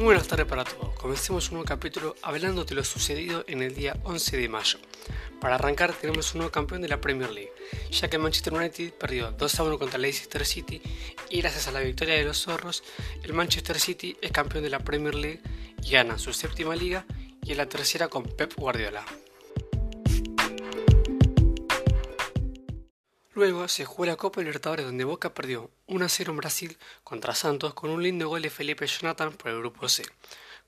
Muy buenas tardes para todos. Comencemos un nuevo capítulo hablando de lo sucedido en el día 11 de mayo. Para arrancar tenemos un nuevo campeón de la Premier League, ya que Manchester United perdió 2 a 1 contra Leicester City y gracias a la victoria de los zorros, el Manchester City es campeón de la Premier League y gana su séptima liga y en la tercera con Pep Guardiola. Luego se jugó la Copa Libertadores donde Boca perdió 1 0 en Brasil contra Santos con un lindo gol de Felipe Jonathan por el grupo C.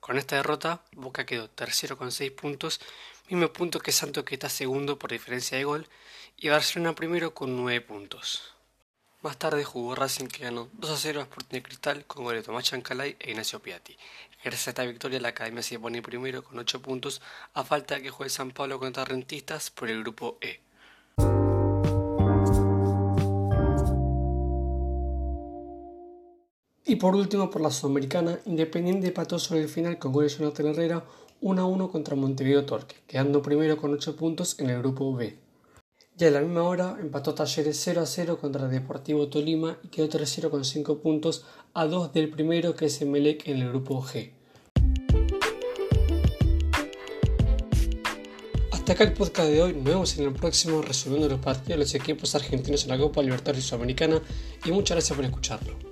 Con esta derrota, Boca quedó tercero con 6 puntos, mismo punto que Santos que está segundo por diferencia de gol, y Barcelona primero con 9 puntos. Más tarde jugó Racing que ganó 2 a 0 a Sporting Cristal con goles de Tomás Chancalay e Ignacio Piatti. Gracias a esta victoria la Academia se pone primero con 8 puntos a falta de que juegue San Pablo contra Rentistas por el grupo E. Y por último, por la Sudamericana, Independiente empató sobre el final con goles de Jonathan Herrera 1 a 1 contra Montevideo Torque, quedando primero con 8 puntos en el grupo B. Ya a la misma hora empató Talleres 0 a 0 contra Deportivo Tolima y quedó tercero con 5 puntos a 2 del primero que es Emelec en el grupo G. Hasta acá el podcast de hoy, nos vemos en el próximo resumiendo los partidos de los equipos argentinos en la Copa Libertadores Sudamericana y muchas gracias por escucharlo.